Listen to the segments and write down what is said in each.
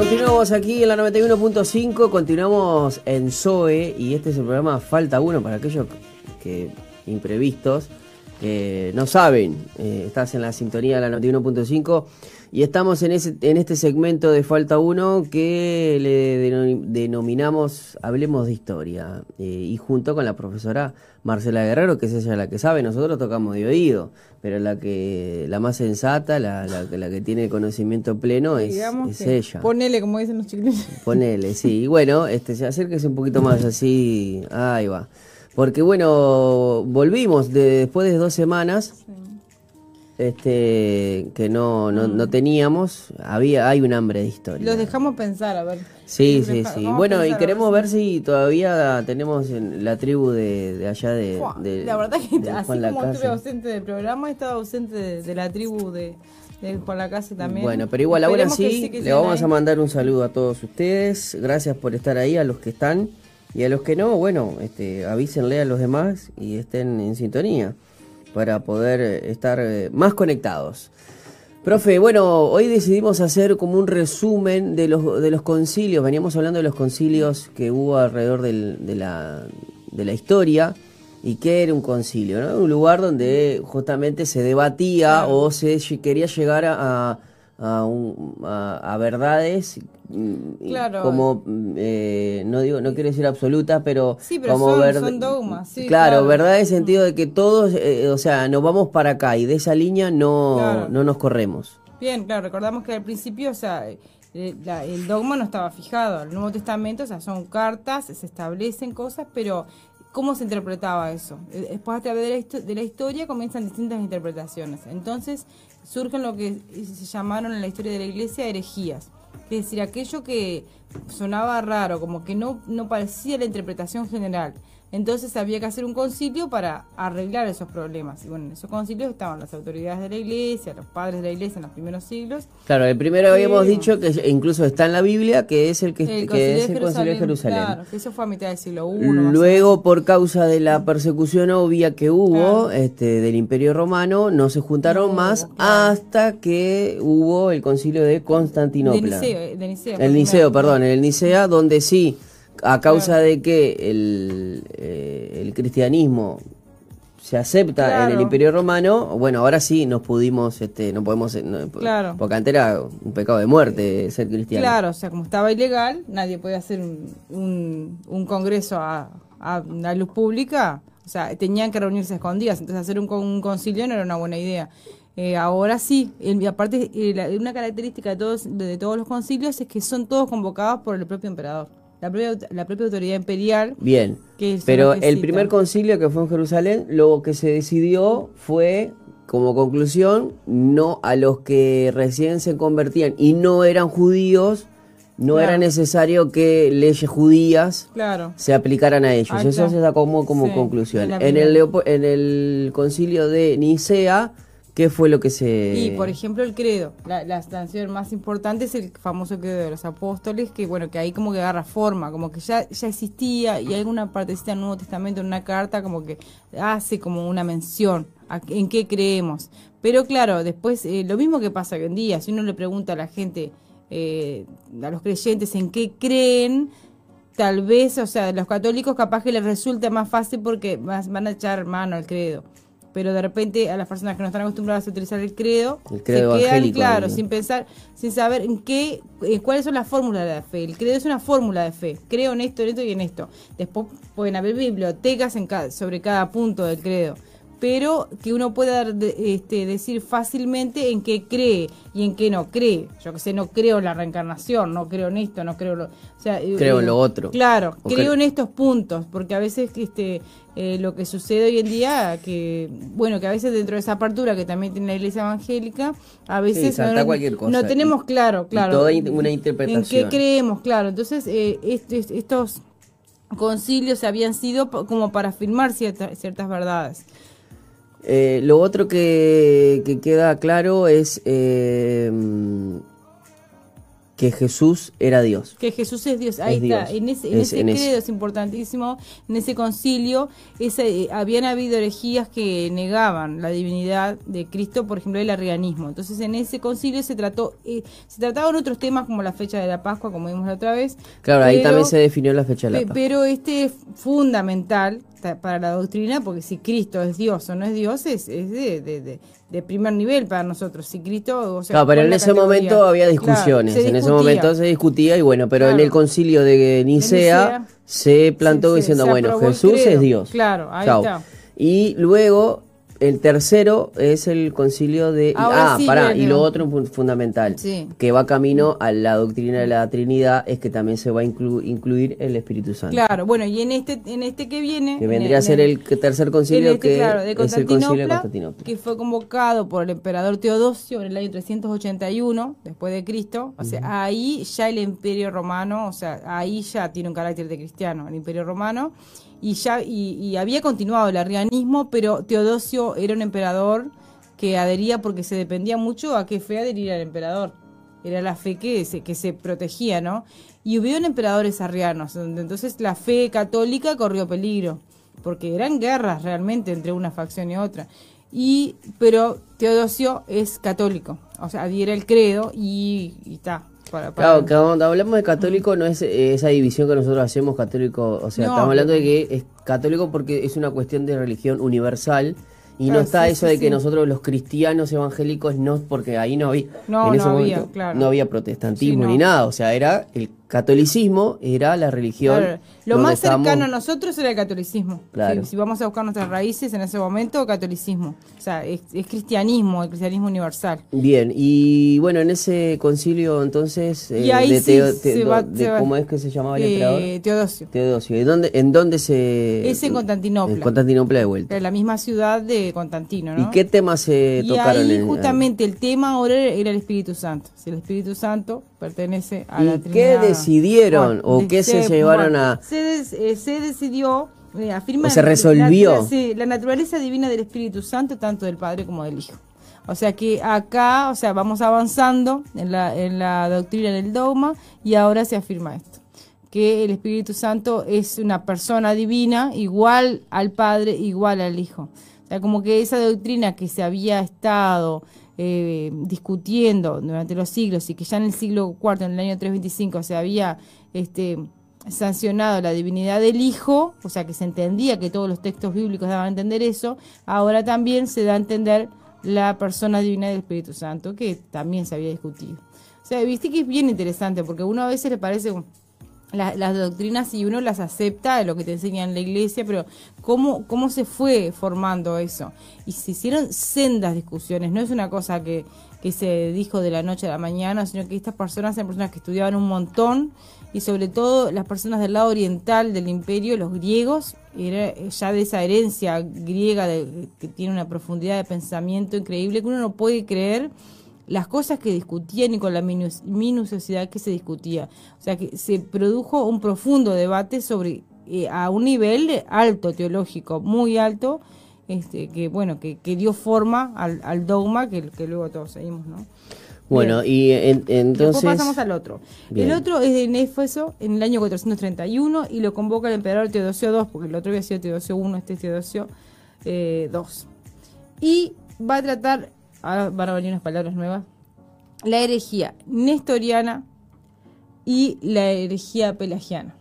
Continuamos aquí en la 91.5, continuamos en Zoe y este es el programa Falta Uno para aquellos que imprevistos no saben. Eh, estás en la sintonía de la 91.5 y estamos en, ese, en este segmento de Falta Uno que le denominamos Hablemos de Historia eh, y junto con la profesora Marcela Guerrero, que es ella la que sabe, nosotros tocamos de oído, pero la que la más sensata, la, la, que tiene conocimiento pleno es, es ella. Ponele, como dicen los chiquillos. Ponele, sí. Y bueno, este, se acérquese un poquito más así. Ahí va. Porque bueno, volvimos después de dos semanas. Este, que no, no, no, mm. teníamos, había, hay un hambre de historia. Los dejamos pensar, a ver. Sí, sí, sí. Bueno, y queremos ver si todavía tenemos la tribu de, allá de, La verdad que así como estuve ausente del programa, he estado ausente de, la tribu de, Juan la Casa también. Bueno, pero igual ahora sí, le vamos a mandar un saludo a todos ustedes. Gracias por estar ahí, a los que están. Y a los que no, bueno, este, avísenle a los demás y estén en sintonía para poder estar eh, más conectados. Profe, bueno, hoy decidimos hacer como un resumen de los, de los concilios, veníamos hablando de los concilios que hubo alrededor de, la, de la historia y qué era un concilio, ¿no? Un lugar donde justamente se debatía o se quería llegar a, a, a, verdades claro. como eh, no digo no quiero decir absolutas pero, sí, como son, dogmas sí, claro, verdad en el sentido de que todos eh, o sea nos vamos para acá y de esa línea no no nos corremos bien claro recordamos que al principio o sea eh, el dogma no estaba fijado el Nuevo Testamento o sea son cartas se establecen cosas pero ¿Cómo se interpretaba eso? Después a través de la, de la historia comienzan distintas interpretaciones. Entonces, surgen lo que se llamaron en la historia de la iglesia herejías. Es decir, aquello que sonaba raro, como que no, no parecía la interpretación general. Entonces había que hacer un concilio para arreglar esos problemas. Y bueno, en esos concilios estaban las autoridades de la iglesia, los padres de la iglesia en los primeros siglos. Claro, el primero habíamos dicho que incluso está en la Biblia, que es el que, el es el concilio de Jerusalén. Claro, que eso fue a mitad del siglo I. Luego, por causa de la persecución obvia que hubo este, del Imperio Romano, no se juntaron más hasta que hubo el concilio de Constantinopla. De Niceo, el Niceo, perdón, el Nicea, donde sí a causa de que el, eh, el cristianismo se acepta en el Imperio Romano, bueno, ahora sí nos pudimos, este, no podemos, claro. porque antes era un pecado de muerte ser cristiano. Claro, o sea, como estaba ilegal, nadie podía hacer un, un, congreso a, a, la luz pública, o sea, tenían que reunirse escondidas, entonces hacer un, un concilio no era una buena idea. Eh, ahora sí, y aparte, eh, una característica de todos, de todos los concilios es que son todos convocados por el propio emperador la propia, la propia autoridad imperial. Bien, pero el primer concilio que fue en Jerusalén, lo que se decidió fue, como conclusión, no a los que recién se convertían y no eran judíos, no era necesario que leyes judías se aplicaran a ellos. Eso se como, como conclusión. En el, en el concilio de Nicea ¿Qué fue lo que se...? Y, por ejemplo, el credo. La, la más importante es el famoso credo de los apóstoles, que, bueno, que ahí como que agarra forma, como que ya, ya existía, y hay alguna partecita del Nuevo Testamento, en una carta, como que hace como una mención a, en qué creemos. Pero claro, después, eh, lo mismo que pasa hoy en día, si uno le pregunta a la gente, eh, a los creyentes, en qué creen, tal vez, o sea, los católicos capaz que les resulta más fácil porque van a echar mano al credo pero de repente a las personas que no están acostumbradas a utilizar el credo, se quedan claro, sin pensar, sin saber en qué, eh, cuáles son las fórmulas de la fe. El credo es una fórmula de fe. Creo en esto, en esto y en esto. Después pueden haber bibliotecas en sobre cada punto del credo pero que uno pueda este, decir fácilmente en qué cree y en qué no cree. Yo que sé, no creo en la reencarnación, no creo en esto, no creo, lo, o sea, eh, creo en lo otro. Claro, creo en estos puntos, porque a veces este eh, lo que sucede hoy en día, que bueno, que a veces dentro de esa apertura que también tiene la Iglesia evangélica, a veces no, tenemos claro, claro, toda una interpretación. En qué creemos, claro. Entonces eh, estos concilios habían sido como para afirmar ciertas, ciertas verdades. Eh, lo otro que, queda claro es eh, que Jesús era Dios. Que Jesús es Dios. Ahí está. En ese, en ese credo es importantísimo. En ese concilio ese, eh, habían habido herejías que negaban la divinidad de Cristo, por ejemplo, el arrianismo. Entonces, en ese concilio se trató, eh, se trataban otros temas como la fecha de la Pascua, como vimos la otra vez. Claro, ahí también se definió la fecha de la Pascua. Pero este es fundamental para la doctrina, porque si Cristo es Dios o no es Dios, es, es de, de, primer nivel para nosotros. Si Cristo, o sea, pero en ese momento había discusiones, en ese momento se discutía y bueno, pero en el concilio de Nicea, se plantó diciendo, bueno, Jesús es Dios. Claro, ahí está. Y luego el tercero es el concilio de... ah, pará, y lo otro fundamental, que va camino a la doctrina de la Trinidad, es que también se va a incluir el Espíritu Santo. Claro, bueno, y en este en este que viene... Que vendría a ser el, tercer concilio este, que es el concilio de Constantinopla. Que fue convocado por el emperador Teodosio en el año 381, después de Cristo. O sea, ahí ya el imperio romano, o sea, ahí ya tiene un carácter de cristiano, el imperio romano y ya y, había continuado el arrianismo, pero Teodosio era un emperador que adhería porque se dependía mucho a qué fe adherir al emperador. Era la fe que se, que se protegía, ¿no? Y hubo emperadores arrianos, donde entonces la fe católica corrió peligro, porque eran guerras realmente entre una facción y otra. Y, pero Teodosio es católico, o sea, adhiere el credo y está, Claro, cuando hablamos de católico no es eh, esa división que nosotros hacemos católico, o sea, estamos hablando de que es católico porque es una cuestión de religión universal y no está eso de que nosotros los cristianos evangélicos no, porque ahí no había, no, en ese momento, había, claro. no había protestantismo ni nada, o sea, era el catolicismo era la religión. Lo más cercano a nosotros era el catolicismo. Si, vamos a buscar nuestras raíces en ese momento, catolicismo. O sea, es, cristianismo, el cristianismo universal. Bien, y bueno, en ese concilio entonces, eh, de, ¿cómo es que se llamaba el emperador? Teodosio. Teodosio. ¿En dónde, ¿En dónde se...? Es en Constantinopla. En Constantinopla de vuelta. En la misma ciudad de Constantino, ¿no? ¿Y qué temas se tocaron? Y ahí justamente el tema ahora era el Espíritu Santo. Si el Espíritu Santo pertenece a la Trinidad. ¿Qué decidieron o qué se, llevaron a...? Se, eh, se decidió, eh, afirma... se resolvió. La, la naturaleza divina del Espíritu Santo, tanto del Padre como del Hijo. O sea que acá, o sea, vamos avanzando en la, en la doctrina del dogma y ahora se afirma esto, que el Espíritu Santo es una persona divina igual al Padre, igual al Hijo. O sea, como que esa doctrina que se había estado eh, discutiendo durante los siglos y que ya en el siglo IV, en el año 325, se había este, sancionado la divinidad del Hijo, o sea que se entendía que todos los textos bíblicos daban a entender eso, ahora también se da a entender la persona divina del Espíritu Santo, que también se había discutido. O sea, viste que es bien interesante, porque uno a veces le parece las doctrinas y uno las acepta, lo que te enseña en la iglesia, pero ¿cómo, cómo se fue formando eso? Y se hicieron sendas discusiones, no es una cosa que, que se dijo de la noche a la mañana, sino que estas personas eran personas que estudiaban un montón y sobre todo las personas del lado oriental del imperio, los griegos, era ya de esa herencia griega de, que tiene una profundidad de pensamiento increíble que uno no puede creer las cosas que discutían y con la minuciosidad que se discutía. O sea que se produjo un profundo debate sobre eh, a un nivel alto teológico, muy alto, este, que bueno, que, que dio forma al, al dogma que, que, luego todos seguimos, ¿no? Bueno, y entonces... Después pasamos al otro. El otro es de Éfeso en el año 431 y lo convoca el emperador Teodosio II, porque el otro había sido Teodosio I, este es Teodosio II. Eh, y va a tratar ahora van a venir unas palabras nuevas, la herejía nestoriana y la herejía pelagiana.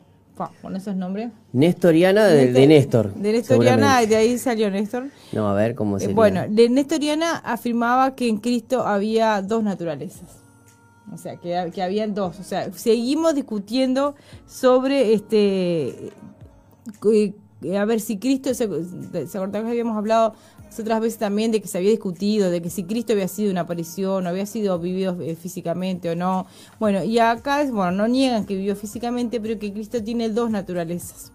con esos nombres. Nestoriana de, de Néstor. De Nestoriana, de ahí salió Néstor. No, a ver cómo eh, se. bueno, de Nestoriana afirmaba que en Cristo había dos naturalezas. O sea, que, que habían dos. O sea, seguimos discutiendo sobre este. Eh, a ver si Cristo, se, se que habíamos hablado otras veces también de que se había discutido, de que si Cristo había sido una aparición, o había sido vivido eh, físicamente o no. Bueno, y acá, bueno, no niegan que vivió físicamente, pero que Cristo tiene dos naturalezas.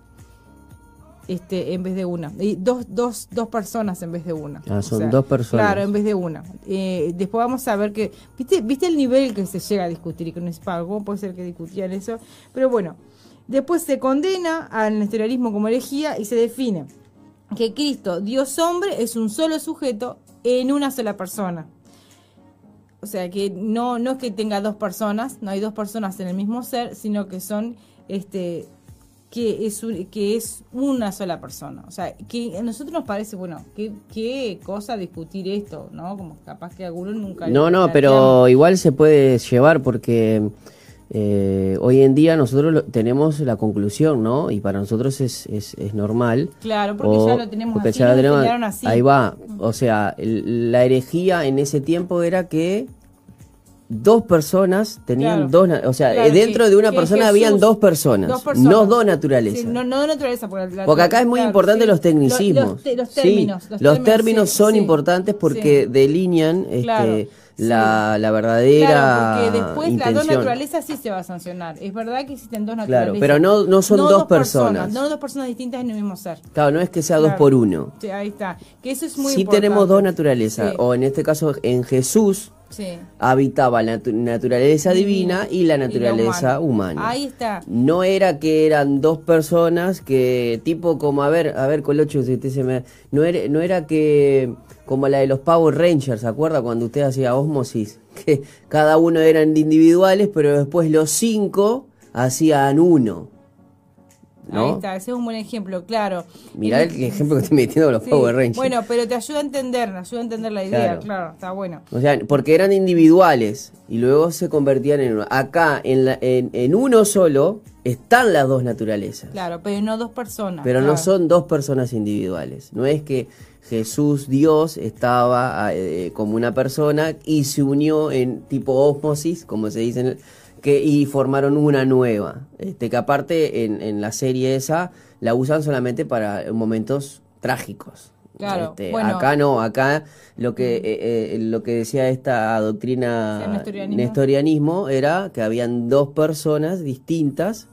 Este, en vez de una. Y dos, dos, dos personas en vez de una. Ah, son dos personas. Claro, en vez de una. Eh, después vamos a ver que. ¿viste, ¿Viste el nivel que se llega a discutir? Y que no es pago, puede ser que discutían eso. Pero bueno, después se condena al nestorianismo como herejía y se define que Cristo, Dios hombre, es un solo sujeto en una sola persona. o sea, que no, no es que tenga dos personas, no hay dos personas en el mismo ser, sino que son, este, que es, que es una sola persona. O sea, que a nosotros nos parece, bueno, qué, qué cosa discutir esto, ¿no? Como capaz que algunos nunca... No, no, pero igual se puede llevar porque eh, hoy en día nosotros tenemos la conclusión, ¿no? Y para nosotros es, es, es normal. Claro, porque ya lo tenemos así, ya tenemos, así. Ahí va. O sea, la herejía en ese tiempo era que dos personas tenían dos, o sea, dentro de una persona habían dos personas, no dos naturalezas. no, no naturaleza, porque, porque acá es muy importante los tecnicismos. Los, términos, los, términos, son importantes porque delinean este, la, la, verdadera claro, porque después la dos naturalezas sí se va a sancionar. Es verdad que existen dos naturalezas. Claro, pero no, no son dos, personas. No dos personas distintas en el mismo ser. Claro, no es que sea dos por uno. Sí, ahí está. Que eso es muy sí tenemos dos naturalezas, o en este caso en Jesús habitaba la naturaleza divina y la naturaleza humana. Ahí está. No era que eran dos personas que, tipo como, a ver, a ver, Colocho, si usted se me... No era, no era que, como la de los Power Rangers, ¿se acuerda? Cuando usted hacía osmosis, que cada uno eran individuales, pero después los cinco hacían uno. Ahí está, ese es un buen ejemplo, claro. Mirá el, ejemplo que estoy metiendo con los Power Rangers. Bueno, pero te ayuda a entender, ayuda a entender la idea, claro. está bueno. O sea, porque eran individuales y luego se convertían en uno. Acá, en, la, en, uno solo, están las dos naturalezas. Claro, pero no dos personas. Pero no son dos personas individuales. No es que Jesús, Dios, estaba eh, como una persona y se unió en tipo osmosis, como se dice en el que, y formaron una nueva. Este, que aparte en, en la serie esa la usan solamente para momentos trágicos. Claro, este, acá no, acá lo que eh, eh, lo que decía esta doctrina nestorianismo. era que habían dos personas distintas,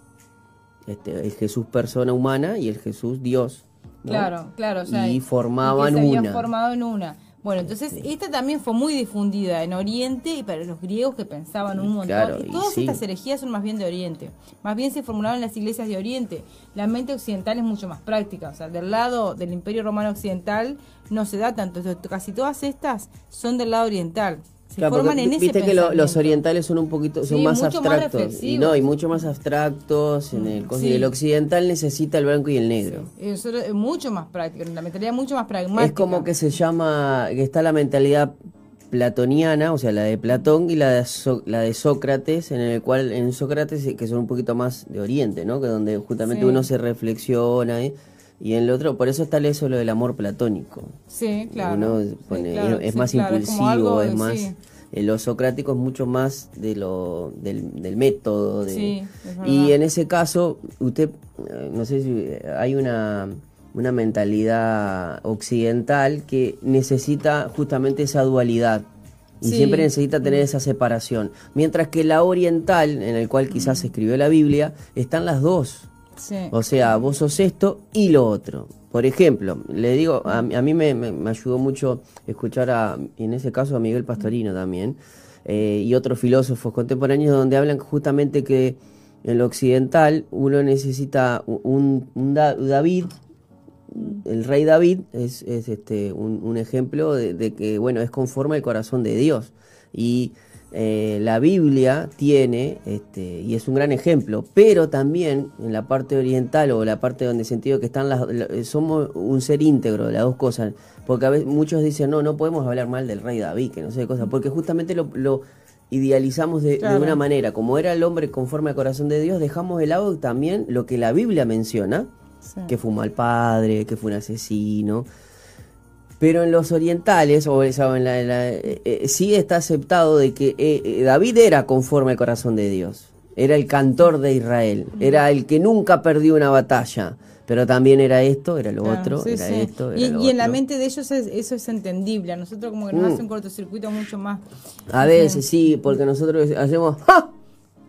este, el Jesús persona humana y el Jesús Dios. Claro, claro, y formaban y una. formado en una. Bueno, entonces esta también fue muy difundida en Oriente y para los griegos que pensaban un montón. y todas estas herejías son más bien de Oriente. Más bien se formularon en las iglesias de Oriente. La mente occidental es mucho más práctica. O sea, del lado del Imperio Romano Occidental no se da tanto. casi todas estas son del lado oriental se forman en ese Viste que los orientales son un poquito, son más abstractos. y no, y mucho más abstractos. En el, el occidental necesita el blanco y el negro. Eso es mucho más práctico, la mentalidad mucho más pragmática. Es como que se llama, que está la mentalidad platoniana, o sea, la de Platón y la de, la de Sócrates, en el cual en Sócrates que son un poquito más de Oriente, ¿no? Que donde justamente uno se reflexiona ¿eh? Y en el otro, por eso está eso lo del amor platónico. Sí, claro. Uno es más impulsivo, es, más... Eh, lo socrático es mucho más de lo del, método. De, y en ese caso, usted, eh, no sé si hay una, una mentalidad occidental que necesita justamente esa dualidad. Y siempre necesita tener esa separación. Mientras que la oriental, en el cual quizás se escribió la Biblia, están las dos. O sea, vos sos esto y lo otro. Por ejemplo, le digo, a, mí me, ayudó mucho escuchar a, en ese caso, a Miguel Pastorino también, eh, y otros filósofos contemporáneos donde hablan justamente que en lo occidental uno necesita un, David, el rey David es, este, un, ejemplo de, de, que, bueno, es conforme al corazón de Dios. Y eh, la Biblia tiene, este, y es un gran ejemplo, pero también en la parte oriental o la parte donde sentido que están las, somos un ser íntegro, las dos cosas, porque a veces muchos dicen, no, no podemos hablar mal del rey David, que no sé qué cosa, porque justamente lo, idealizamos de, una manera, como era el hombre conforme al corazón de Dios, dejamos de lado también lo que la Biblia menciona, que fue un mal padre, que fue un asesino, pero en los orientales, o en la, eh, eh, sí está aceptado de que eh, David era conforme al corazón de Dios. Era el cantor de Israel. Era el que nunca perdió una batalla. Pero también era esto, era lo otro, era esto. y, y en la mente de ellos eso es entendible. A nosotros, como que nos mm. hace un cortocircuito mucho más. A veces sí, porque nosotros hacemos.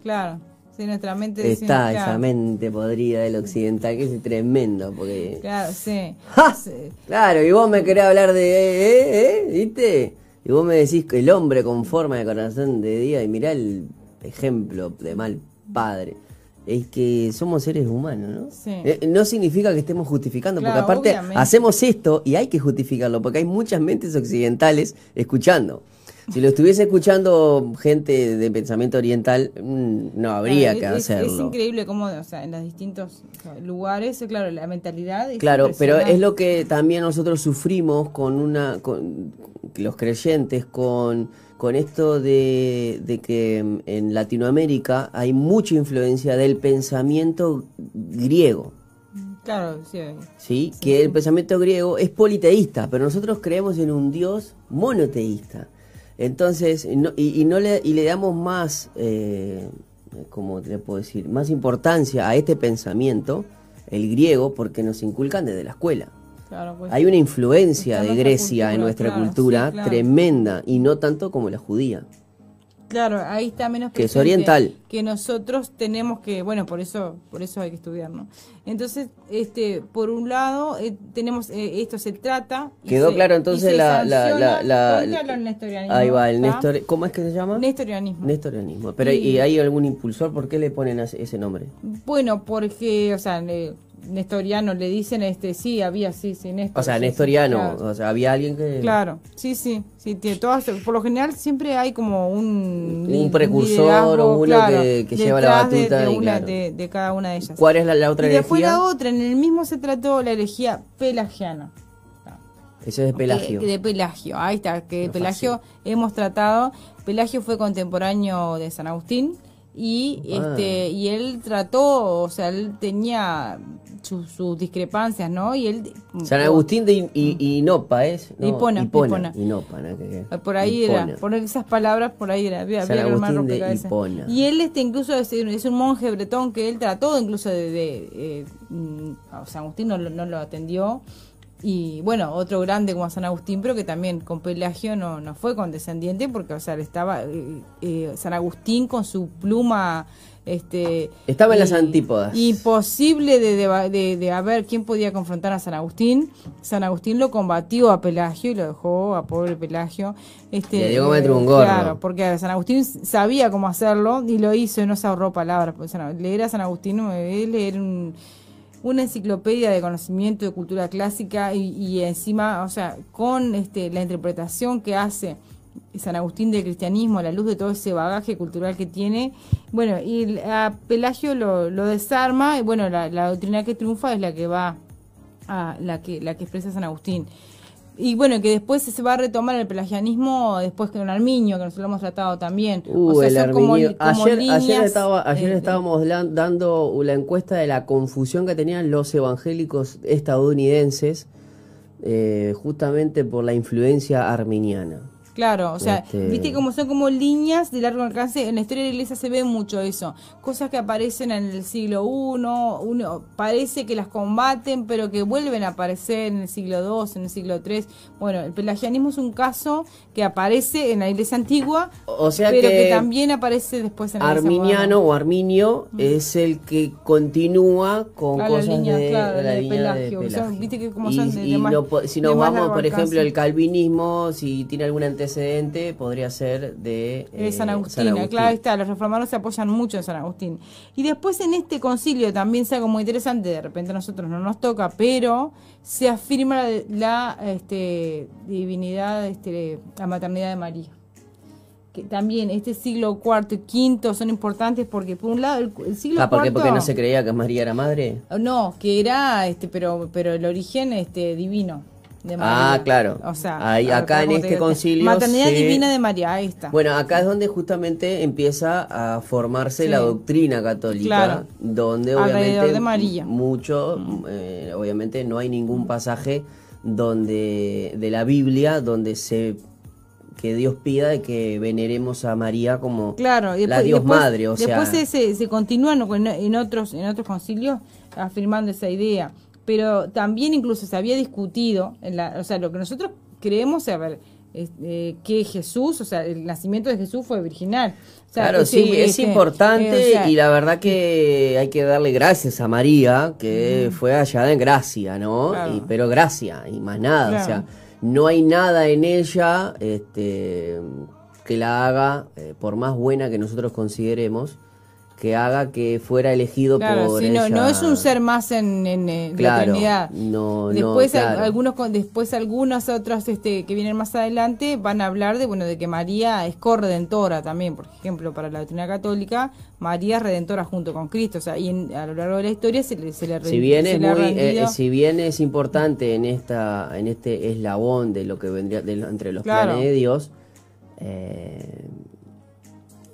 Claro. Sí, nuestra mente Está esa mente podrida del occidental, que es tremendo, porque... Claro, sí. Claro, y vos me querés hablar de... Eh, eh, eh, ¿Viste? Y vos me decís que el hombre con forma de corazón de día, y mirá el ejemplo de mal padre. Es que somos seres humanos, ¿no? Sí. Eh, no significa que estemos justificando, porque aparte hacemos esto y hay que justificarlo, porque hay muchas mentes occidentales escuchando. Si lo estuviese escuchando gente de pensamiento oriental, mm, no habría que hacerlo. Es increíble cómo, o sea, en los distintos lugares, claro, la mentalidad. claro, pero es lo que también nosotros sufrimos con una, con los creyentes, con con esto de, de, que en Latinoamérica hay mucha influencia del pensamiento griego. Claro, sí. Sí, que el pensamiento griego es politeísta, pero nosotros creemos en un Dios monoteísta. Entonces, y, no le, y le damos más, eh, ¿cómo le puedo decir? Más importancia a este pensamiento, el griego, porque nos inculcan desde la escuela. Pues. Hay una influencia de Grecia en nuestra cultura tremenda y no tanto como la judía. Claro, ahí está menos que es oriental. Que nosotros tenemos que, bueno, por eso, por eso hay que estudiar, ¿no? Entonces, este, por un lado, eh, tenemos eh, esto se trata. Quedó claro entonces la, la, la, Ahí va, el Nestor, ¿cómo es que se llama? Nestorianismo. Nestorianismo. Pero y, hay algún impulsor? ¿Por qué le ponen ese nombre? Bueno, porque, o sea, nestoriano le dicen este sí había sí sí Néstor, o sea nestoriano o sea había alguien que claro sí sí sí tiene todas por lo general siempre hay como un un precursor o uno que, lleva la batuta de, de, cada una de ellas. Cuál es la, otra y después la otra en el mismo se trató la herejía pelagiana eso es de Pelagio. de Pelagio, ahí está, que Pelagio hemos tratado. Pelagio fue contemporáneo de San Agustín y este y él trató, o sea, él tenía sus discrepancias, ¿no? Y él San Agustín de Inopa es, no, Hipona, Hipona. Por ahí era, por esas palabras por ahí era, San Agustín de Hipona. Y él este incluso es, un monje bretón que él trató incluso de, de eh, mm, San Agustín no, no lo atendió y bueno, otro grande como San Agustín, pero que también con Pelagio no, no fue condescendiente porque, o sea, estaba eh, eh, San Agustín con su pluma este estaba en las antípodas imposible de, de, de, ver quién podía confrontar a San Agustín San Agustín lo combatió a Pelagio y lo dejó a pobre Pelagio este Le dio un gorro. claro porque San Agustín sabía cómo hacerlo y lo hizo y no se ahorró palabras leer a San Agustín él leer un una enciclopedia de conocimiento de cultura clásica y, encima, o sea, con este, la interpretación que hace San Agustín del cristianismo a la luz de todo ese bagaje cultural que tiene. Bueno, y a Pelagio lo, lo desarma y bueno, la, la, doctrina que triunfa es la que va a la que, la que expresa San Agustín. Y bueno, que después se va a retomar el pelagianismo después que un Armiño, que nosotros lo hemos tratado también. Uh, el ayer, ayer, estaba, ayer eh, estábamos dando la encuesta de la confusión que tenían los evangélicos estadounidenses eh, justamente por la influencia arminiana. Claro, o sea, este, viste como son como líneas de largo alcance. En la historia de la iglesia se ve mucho eso. Cosas que aparecen en el siglo I, uno parece que las combaten, pero que vuelven a aparecer en el siglo II, en el siglo III. Bueno, el pelagianismo es un caso que aparece en la iglesia antigua, o sea pero que, también aparece después en la Arminiano o Arminio es el que continúa con cosas de, la línea de Pelagio. viste que como son de, y si nos vamos, por ejemplo, el calvinismo, si tiene alguna antecedente podría ser de eh, San, Agustín, Claro, está, los reformadores se apoyan mucho en San Agustín. Y después en este concilio también se algo muy interesante, de repente a nosotros no nos toca, pero se afirma la, este, divinidad, este, la maternidad de María que también este siglo cuarto y quinto son importantes porque por un lado el, siglo ah, ¿por qué? porque no se creía que María era madre no que era este pero pero el origen este divino Ah, claro. O sea, acá en este concilio. Maternidad divina de María, ahí está. Bueno, acá es donde justamente empieza a formarse la doctrina católica, donde obviamente de María. mucho, mm. eh, obviamente no hay ningún pasaje donde de la Biblia donde se que Dios pida de que veneremos a María como claro, la Dios madre, o después se, se, continúan en otros en otros concilios afirmando esa idea pero también incluso se había discutido, en la, o sea, lo que nosotros creemos, a ver, eh, que Jesús, o sea, el nacimiento de Jesús fue virginal. claro, sí, es este, importante eh, y la verdad que hay que darle gracias a María, que fue hallada en gracia, ¿no? pero gracia y más nada, o sea, no hay nada en ella este, que la haga, eh, por más buena que nosotros consideremos, que haga que fuera elegido por ella. No, no es un ser más en, en, la eternidad. No, después algunos después algunos otros este que vienen más adelante van a hablar de bueno de que María es corredentora también, por ejemplo, para la doctrina católica, María es redentora junto con Cristo, o sea, y a lo largo de la historia se le, se le si bien es muy, eh, si bien es importante en esta en este eslabón de lo que vendría entre los planes de Dios, eh,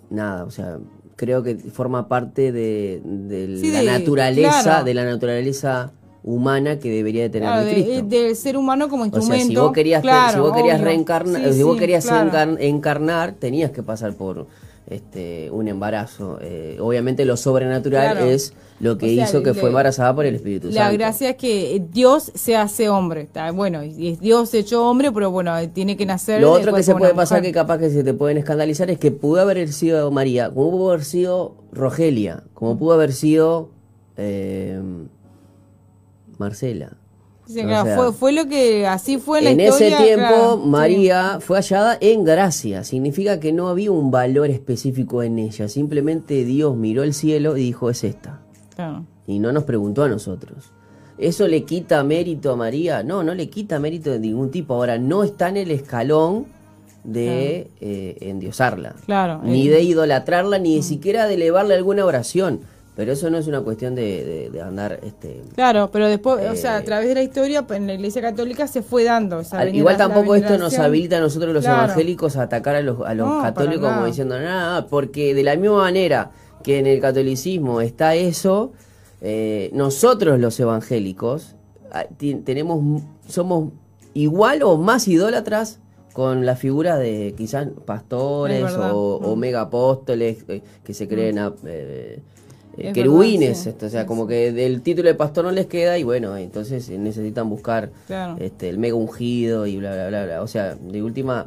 nada, o sea, creo que forma parte de, la naturaleza, de la naturaleza humana que debería de tener claro, Cristo. Del ser humano como instrumento. si vos querías, si vos querías reencarnar, si vos querías encarnar, tenías que pasar por este, un embarazo. Eh, obviamente lo sobrenatural es lo que hizo que fue embarazada por el Espíritu Santo. La gracia es que Dios se hace hombre. Bueno, y Dios hecho hombre, pero bueno, tiene que nacer. Lo otro que se puede pasar, que capaz que se te pueden escandalizar, es que pudo haber sido María, como pudo haber sido Rogelia, como pudo haber sido eh, Marcela fue, fue, lo que así fue en ese tiempo María fue hallada en gracia. Significa que no había un valor específico en ella. Simplemente Dios miró el cielo y dijo es esta. Y no nos preguntó a nosotros. ¿Eso le quita mérito a María? No, no le quita mérito de ningún tipo. Ahora, no está en el escalón de eh, endiosarla. Claro. Ni de idolatrarla, ni mm. siquiera de elevarle alguna oración. Pero eso no es una cuestión de, andar... Este, claro, pero después, o sea, a eh, través de la historia, en la Iglesia Católica se fue dando. igual tampoco esto nos habilita a nosotros los evangélicos a atacar a los, a los católicos como diciendo, nada, porque de la misma manera que en el catolicismo está eso, eh, nosotros los evangélicos ah, tenemos somos igual o más idólatras con la figura de quizás pastores o, o, mm. mega apóstoles eh, que se creen... Mm. A, eh, querubines, esto, o sea, como que del título de pastor no les queda y bueno, entonces necesitan buscar este, el mega ungido y bla, bla, bla, bla. O sea, de última,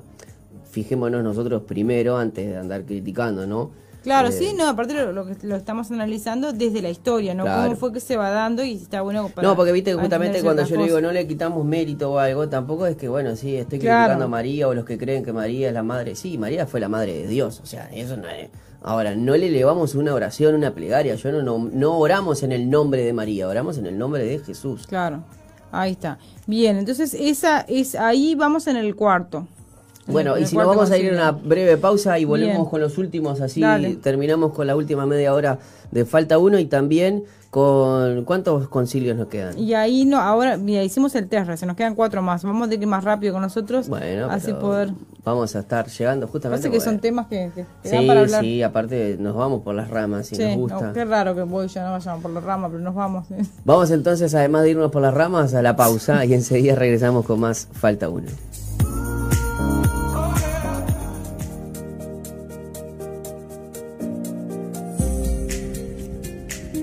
fijémonos nosotros primero antes de andar criticando, ¿no? Claro, eh, sí, no, aparte lo, lo, que lo estamos analizando desde la historia, ¿no? Cómo fue que se va dando y está bueno para No, porque viste, justamente cuando yo le digo no le quitamos mérito o algo, tampoco es que, bueno, sí, estoy criticando a María o los que creen que María es la madre. Sí, María fue la madre de Dios, o sea, eso no es Ahora, no le elevamos una oración, una plegaria. Yo no, no, oramos en el nombre de María, oramos en el nombre de Jesús. Claro, ahí está. Bien, entonces esa es ahí vamos en el cuarto. Bueno, y si nos vamos a ir a una breve pausa y volvemos con los últimos, así terminamos con la última media hora de falta uno y también con ¿Cuántos concilios nos quedan? Y ahí no, ahora, mira, hicimos el test, se nos quedan cuatro más. Vamos a ir más rápido con nosotros. Bueno, así poder. Vamos a estar llegando justamente. Parece que son temas que, sí, para hablar. Sí, aparte nos vamos por las ramas si nos gusta. qué raro que voy ya no vayamos por las ramas, pero nos vamos. Vamos entonces, además de irnos por las ramas, a la pausa y enseguida regresamos con más Falta Uno.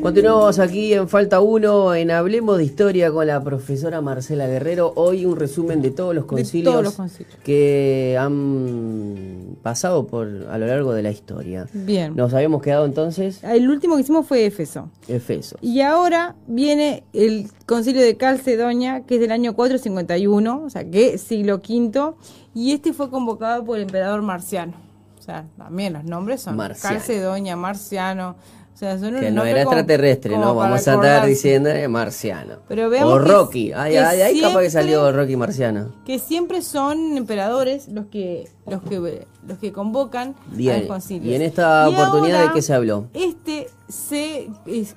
Continuamos aquí en Falta 1, en Hablemos de Historia con la profesora Marcela Guerrero. Hoy un resumen de todos los concilios, que han pasado por a lo largo de la historia. Bien. Nos habíamos quedado entonces. El último que hicimos fue Éfeso. Éfeso. Y ahora viene el concilio de Calcedonia, que es del año 451, o sea, que siglo V, y este fue convocado por el emperador Marciano. O sea, también los nombres son Calcedonia, Marciano que no era extraterrestre, ¿no? Vamos a estar diciendo eh, marciano. o Rocky. ahí capaz que salió Rocky marciano. Que siempre son emperadores los que los que los que convocan Bien. Y en esta oportunidad de qué se habló? Este se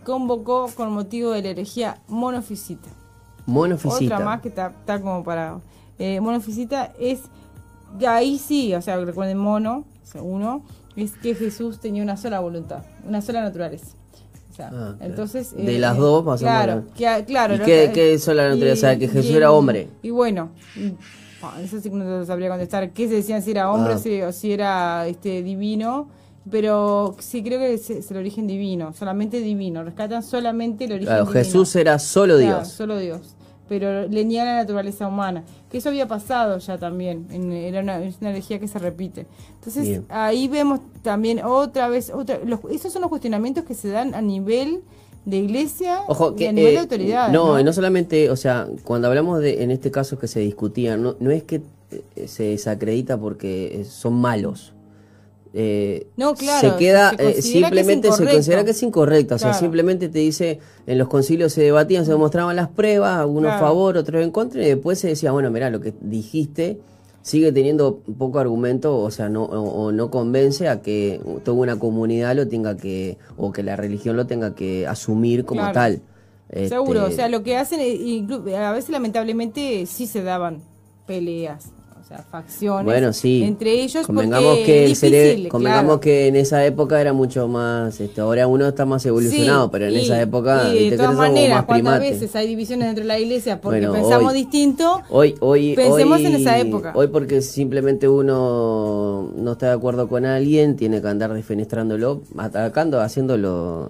convocó con motivo de la herejía monofisita. Monofisita. Otra más que está, como para eh, monofisita es ahí sí, o sea, recuerden mono, uno es que Jesús tenía una sola voluntad, una sola naturaleza. O sea, ah, entonces de eh, las dos más claro, Que, claro, ¿Y qué, qué, es sola naturaleza? o sea, que Jesús era hombre. Y bueno, eso sí que no sabría contestar. ¿Qué se decían si era hombre ah. o si era este divino? Pero sí creo que es, el origen divino, solamente divino. Rescatan solamente el origen claro, Jesús era solo Dios. Solo Dios pero le niega la naturaleza humana. Que eso había pasado ya también, era una, energía que se repite. Entonces ahí vemos también otra vez, otra, esos son los cuestionamientos que se dan a nivel de iglesia y a nivel de eh, autoridad. No, no, solamente, o sea, cuando hablamos de, en este caso que se discutía, no, no es que eh, se desacredita porque son malos. Eh, no, claro, se queda eh, simplemente se considera que es incorrecta, o sea, simplemente te dice en los concilios se debatían, se demostraban las pruebas, algunos a favor, otros en contra y después se decía, bueno, mira, lo que dijiste sigue teniendo poco argumento, o sea, no o, no convence a que toda una comunidad lo tenga que o que la religión lo tenga que asumir como tal. Seguro, o este, sea, lo que hacen, a veces lamentablemente sí se daban peleas facciones bueno, sí. entre ellos. Convengamos, que, convengamos que en esa época era mucho más, este, ahora uno está más evolucionado, pero en esa época... de todas maneras, cuántas veces hay divisiones dentro de la iglesia porque pensamos distinto, hoy, hoy, pensemos en esa época. Hoy porque simplemente uno no está de acuerdo con alguien, tiene que andar defenestrándolo, atacando, haciéndolo...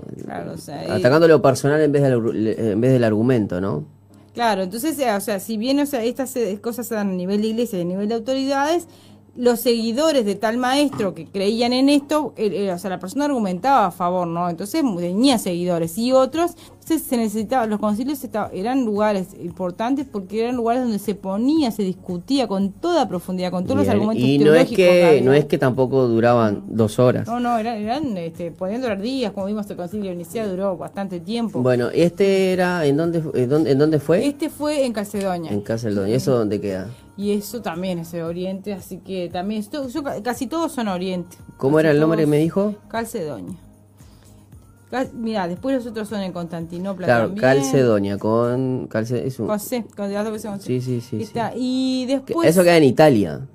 atacando lo personal en vez, en vez del argumento, ¿no? Claro, entonces, o sea, si bien o sea, estas eh, cosas se dan a nivel de iglesia y a nivel de autoridades, los seguidores de tal maestro que creían en esto, eh, eh, o sea, la persona argumentaba a favor, ¿no? Entonces tenía seguidores y otros, entonces se necesitaba, los concilios eran lugares importantes porque eran lugares donde se ponía, se discutía con toda profundidad, con todos los argumentos y no es que no es que tampoco duraban dos horas. No, no, eran, eran este, podían durar días, como vimos el concilio inicial duró bastante tiempo. Bueno, este era en dónde en dónde, en dónde fue? Este fue en Calcedonia. En Calcedonia, ¿eso dónde queda? Y eso también es de Oriente, así que también, casi todos son Oriente. ¿Cómo era el nombre que me dijo? Calcedonia. Mira, después los otros son en Constantinopla claro, Calcedonia, con... Calce, es José, con, Sí, sí, sí, Está. Y después... Eso queda en Italia.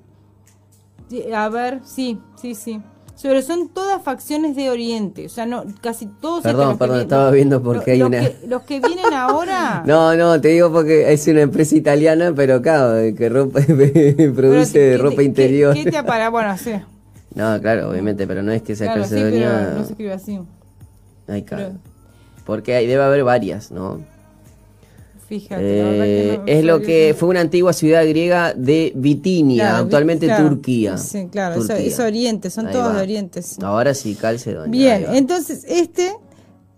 A ver, sí, sí, sí. Pero son todas facciones de Oriente, o sea, no casi todos. Perdón, perdón, estaba viendo porque hay una. los que vienen ahora. no, no, te digo porque es una empresa italiana, pero claro, que ropa, produce ropa interior. ¿Qué, te apara? Bueno, sí. No, claro, obviamente, pero no es que sea claro, Calcedonia. no se escribe así. Ay, claro. Porque hay, debe haber varias, ¿no? Fíjate, eh, es lo que fue una antigua ciudad griega de Bitinia, actualmente Turquía. Sí, claro, Es, Oriente, son todos de Oriente. Ahora sí, Calcedonia. Bien, entonces este,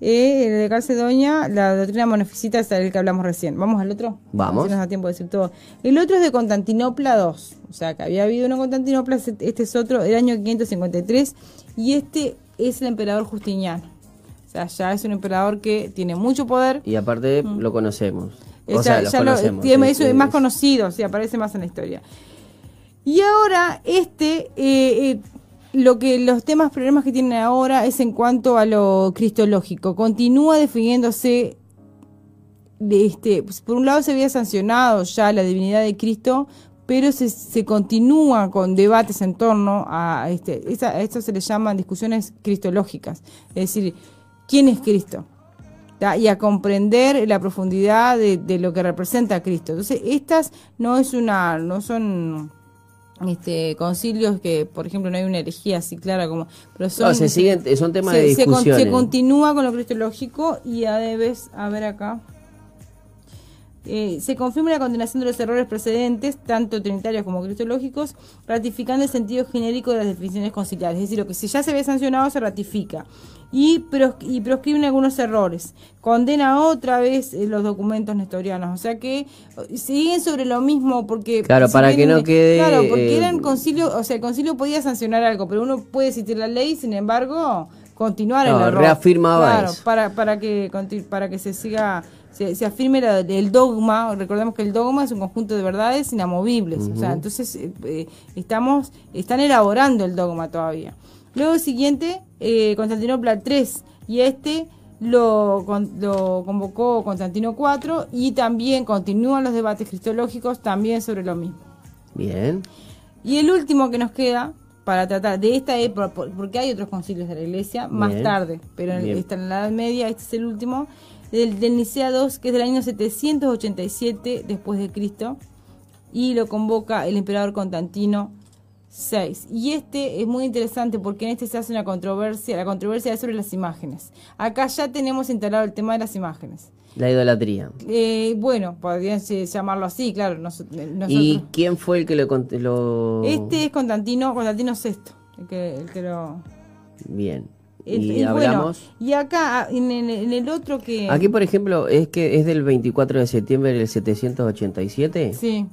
eh, de Calcedonia, la doctrina monofisita es el que hablamos recién. ¿Vamos al otro? Vamos. Si nos da tiempo de decir todo. El otro es de Constantinopla II, o sea, que había habido uno en Constantinopla, este es otro, del año 553, y este es el emperador Justiniano. O sea, ya es un emperador que tiene mucho poder. Y aparte mm. lo conocemos. O sea, ya lo, tiene, es, más conocido, o sea, aparece más en la historia. Y ahora, este, eh, eh, lo que los temas, problemas que tienen ahora es en cuanto a lo cristológico. Continúa definiéndose, de este, pues, por un lado se había sancionado ya la divinidad de Cristo, pero se, se continúa con debates en torno a este, a esto se le llaman discusiones cristológicas. Es decir, quién es Cristo y a comprender la profundidad de, lo que representa Cristo. Entonces, estas no es una, no son este concilios que, por ejemplo, no hay una herejía así clara como, pero son, se siguen, son temas de discusión. Se, continúa con lo cristológico y a debes, a ver acá. Eh, se confirma la condenación de los errores precedentes, tanto trinitarios como cristológicos, ratificando el sentido genérico de las definiciones conciliares. Es decir, lo que si ya se ve sancionado se ratifica y, y proscriben algunos errores. Condena otra vez eh, los documentos nestorianos. O sea que eh, siguen sobre lo mismo porque... Claro, para que no quede... Claro, porque eran concilio, o sea, el concilio podía sancionar algo, pero uno puede citar la ley, sin embargo, continuar el error. reafirmaba claro, Para, para, que, para que se siga se, afirme el dogma, recordemos que el dogma es un conjunto de verdades inamovibles, o sea, entonces eh, estamos, están elaborando el dogma todavía. Luego siguiente, eh, Constantinopla 3, y este lo, lo, convocó Constantino 4 y también continúan los debates cristológicos también sobre lo mismo. Bien. Y el último que nos queda para tratar de esta época, porque hay otros concilios de la iglesia más tarde, pero está en la Edad Media, este es el último, del, del Nicea 2, que es del año 787 después de Cristo, y lo convoca el emperador Constantino 6. Y este es muy interesante porque en este se hace una controversia, la controversia es sobre las imágenes. Acá ya tenemos instalado el tema de las imágenes. La idolatría. Eh, bueno, podrían llamarlo así, claro. ¿Y quién fue el que lo, Este es Constantino, Constantino VI, el que, el que lo... Bien y, hablamos. y acá, en, el otro que. Aquí, por ejemplo, es que es del 24 de septiembre del 787. Sí,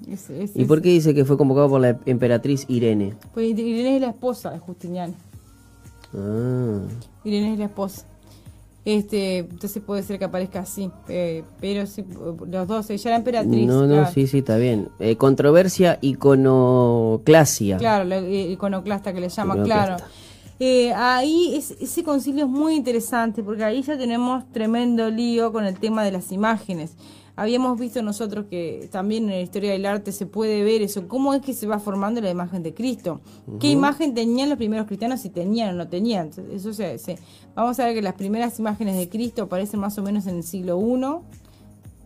¿Y por qué dice que fue convocado por la emperatriz Irene? Pues Irene es la esposa de Justiniano. Ah. Irene es la esposa. Este, entonces puede ser que aparezca así, eh, pero sí, los dos, ella era emperatriz. No, no, sí, sí, está bien. Eh, controversia iconoclasia. Claro, la, eh, iconoclasta que le llama, claro. Eh, ahí ese concilio es muy interesante porque ahí ya tenemos tremendo lío con el tema de las imágenes. Habíamos visto nosotros que también en la historia del arte se puede ver eso, cómo es que se va formando la imagen de Cristo. ¿Qué imagen tenían los primeros cristianos si tenían o no tenían? Eso se, vamos a ver que las primeras imágenes de Cristo aparecen más o menos en el siglo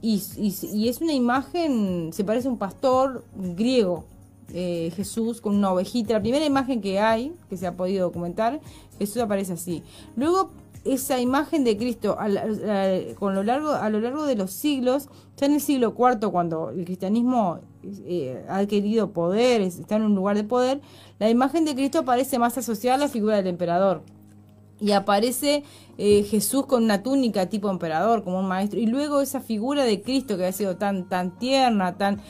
I y, es una imagen, se parece a un pastor griego, eh, Jesús con una ovejita. La primera imagen que hay, que se ha podido documentar, Jesús aparece así. Luego esa imagen de Cristo a, con lo largo, a lo largo de los siglos, ya en el siglo IV, cuando el cristianismo eh, ha adquirido poder, está en un lugar de poder, la imagen de Cristo aparece más asociada a la figura del emperador. Y aparece eh, Jesús con una túnica tipo emperador, como un maestro. Y luego esa figura de Cristo que ha sido tan, tan tierna, tan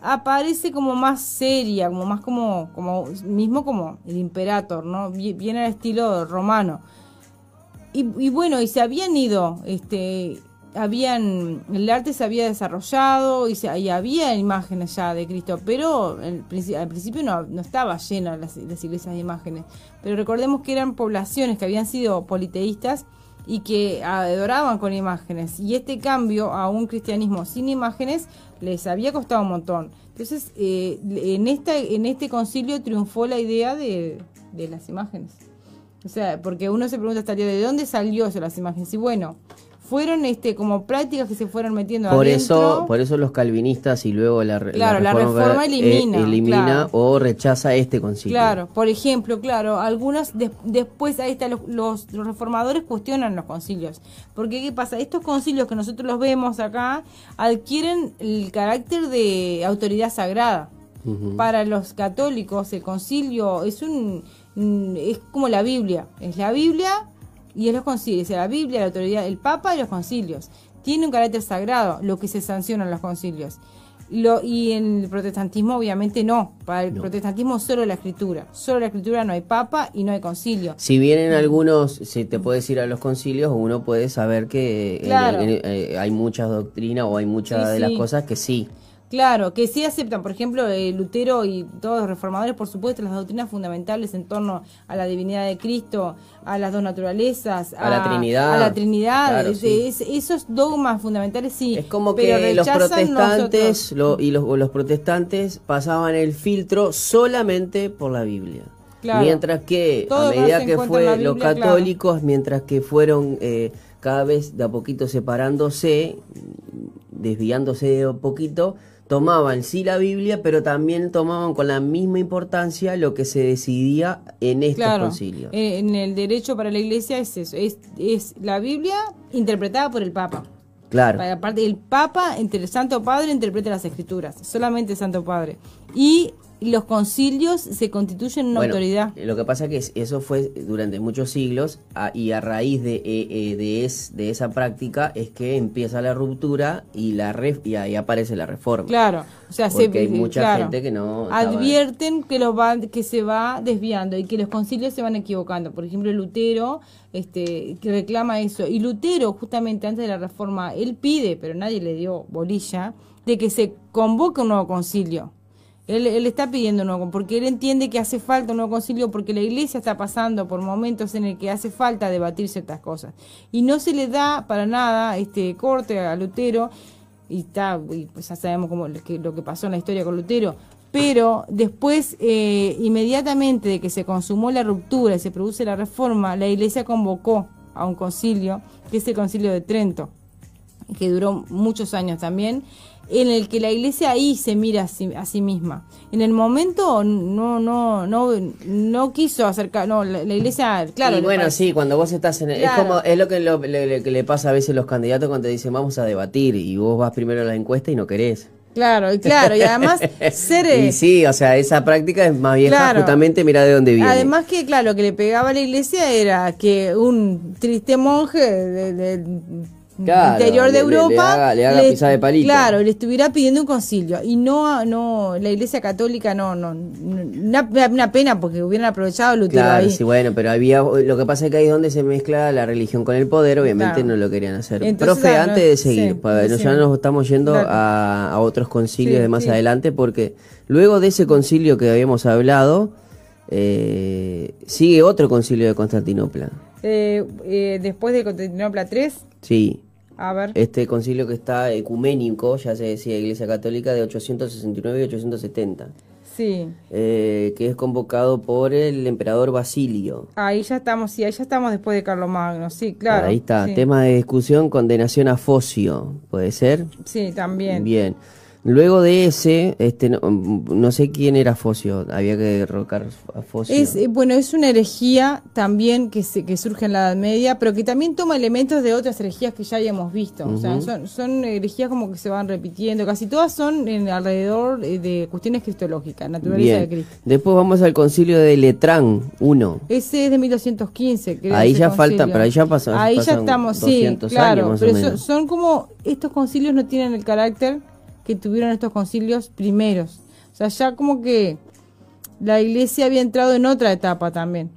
aparece como más seria, como más como, como mismo como el imperator, ¿no? Viene al estilo romano y, bueno, y se habían ido, este, habían, el arte se había desarrollado y, se, había imágenes ya de Cristo, pero al principio no, no estaba llena las, las iglesias de imágenes. Pero recordemos que eran poblaciones que habían sido politeístas y que adoraban con imágenes. Y este cambio a un cristianismo sin imágenes les había costado un montón. Entonces, eh, en, esta, en este concilio triunfó la idea de, de las imágenes. O sea, porque uno se pregunta estaría de dónde salió eso las imágenes. Y bueno, fueron este como prácticas que se fueron metiendo por eso por eso los calvinistas y luego la, claro, la reforma, eh, elimina elimina o rechaza este concilio. Claro por ejemplo claro algunos después ahí está los, los, reformadores cuestionan los concilios. Porque qué pasa estos concilios que nosotros los vemos acá adquieren el carácter de autoridad sagrada. Para los católicos el concilio es un es como la Biblia, es la Biblia y es los concilios, es la Biblia, la autoridad, el Papa y los concilios. Tiene un carácter sagrado lo que se sanciona en los concilios. Lo, y en el protestantismo obviamente no, para el protestantismo solo la escritura, solo la escritura no hay papa y no hay concilio. Si vienen algunos, si te puedes ir a los concilios, uno puede saber que eh, hay muchas doctrinas o hay muchas de las cosas que sí. Claro, que sí aceptan, por ejemplo, eh, Lutero y todos los reformadores, por supuesto, las doctrinas fundamentales en torno a la divinidad de Cristo, a las dos naturalezas, a, la Trinidad, a la Trinidad, esos dogmas fundamentales sí. Es como que los protestantes y los, los, protestantes pasaban el filtro solamente por la Biblia. mientras que a medida que fue los católicos, mientras que fueron eh, cada vez de a poquito separándose, desviándose de a poquito, tomaban sí la Biblia, pero también tomaban con la misma importancia lo que se decidía en estos claro, concilios. En el derecho para la Iglesia es eso, es, es la Biblia interpretada por el Papa. Claro. Aparte, el Papa, entre el Santo Padre, interpreta las Escrituras, solamente el Santo Padre. Y los concilios se constituyen una autoridad. Lo que pasa es que eso fue durante muchos siglos y a raíz de, eh, eh, de, es, de, esa práctica es que empieza la ruptura y la y ahí aparece la reforma. Claro, o sea, Porque hay mucha gente que no advierten que los va, que se va desviando y que los concilios se van equivocando. Por ejemplo, Lutero este que reclama eso y Lutero justamente antes de la reforma él pide, pero nadie le dio bolilla de que se convoque un nuevo concilio él, está pidiendo un nuevo, porque él entiende que hace falta un nuevo concilio, porque la iglesia está pasando por momentos en el que hace falta debatir ciertas cosas. Y no se le da para nada este corte a Lutero, y, está, y pues ya sabemos cómo, que, lo que pasó en la historia con Lutero, pero después, eh, inmediatamente de que se consumó la ruptura y se produce la reforma, la iglesia convocó a un concilio, que es el concilio de Trento, que duró muchos años también, en el que la iglesia ahí se mira a sí, misma. En el momento no no no no quiso acercar, no la, iglesia, claro. Y bueno, sí, cuando vos estás en es como es lo que, le pasa a veces a los candidatos cuando te dicen vamos a debatir y vos vas primero a la encuesta y no querés. Claro, y claro, y además ser... y sí, o sea, esa práctica es más vieja justamente, mira de dónde viene. Además que, claro, lo que le pegaba a la iglesia era que un triste monje de interior de Europa, le, haga, de palito. Claro, le estuviera pidiendo un concilio. Y no, no, la Iglesia Católica no, no, una, pena porque hubieran aprovechado Lutero claro, sí, bueno, pero había, lo que pasa es que ahí es donde se mezcla la religión con el poder, obviamente no lo querían hacer. Profe, antes de seguir, ya nos estamos yendo a, otros concilios de más adelante, porque luego de ese concilio que habíamos hablado, eh, sigue otro concilio de Constantinopla. Eh, eh, después de Constantinopla 3. Sí. A ver. Este concilio que está ecuménico, ya se decía Iglesia Católica, de 869 y 870. Sí. Eh, que es convocado por el emperador Basilio. Ahí ya estamos, sí, ahí ya estamos después de Carlomagno, sí, claro. Ahí está, tema de discusión, condenación a Focio, ¿puede ser? Sí, también. Bien. Luego de ese, este, no, sé quién era Focio, había que derrocar a Focio. Es, eh, bueno, es una herejía también que, se, que surge en la Edad Media, pero que también toma elementos de otras herejías que ya habíamos visto. O sea, son, son, herejías como que se van repitiendo, casi todas son en, alrededor eh, de cuestiones cristológicas, naturaleza de Cristo. Después vamos al concilio de Letrán 1. Ese es de 1215, creo. Ahí ya falta, pero ahí ya pasó. Ahí ya estamos, sí, claro, pero son como, estos concilios no tienen el carácter que tuvieron estos concilios primeros. O sea, ya como que la iglesia había entrado en otra etapa también.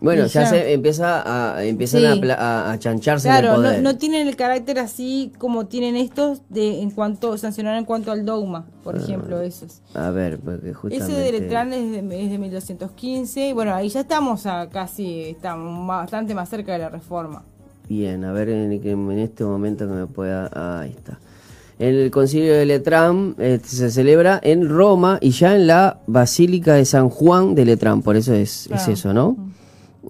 Bueno, ya, se empieza a, empiezan a, a, chancharse claro, el poder. No, no, tienen el carácter así como tienen estos de en cuanto sancionar en cuanto al dogma, por ah, ejemplo, esos. A ver, porque justamente... Ese de Letrán es de, es de 1215 y bueno, ahí ya estamos a casi, estamos bastante más cerca de la reforma. Bien, a ver en, en este momento que me pueda... ahí está. El concilio de Letrán este, se celebra en Roma y ya en la Basílica de San Juan de Letrán, por eso es, eso, ¿no?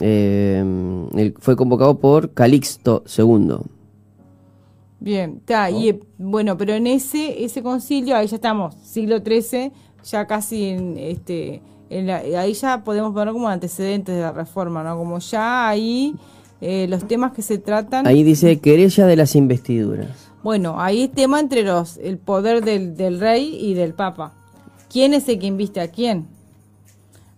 Eh, fue convocado por Calixto II. Bien, está, y bueno, pero en ese ese concilio, ahí ya estamos, siglo XIII, ya casi en este, ahí ya podemos poner como antecedentes de la reforma, ¿no? Como ya ahí eh, los temas que se tratan. Ahí dice querella de las investiduras. Bueno, ahí es tema entre los, el poder del, del rey y del papa. ¿Quién es el que inviste a quién?